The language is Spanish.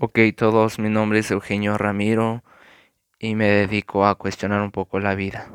Ok, todos, mi nombre es Eugenio Ramiro y me dedico a cuestionar un poco la vida.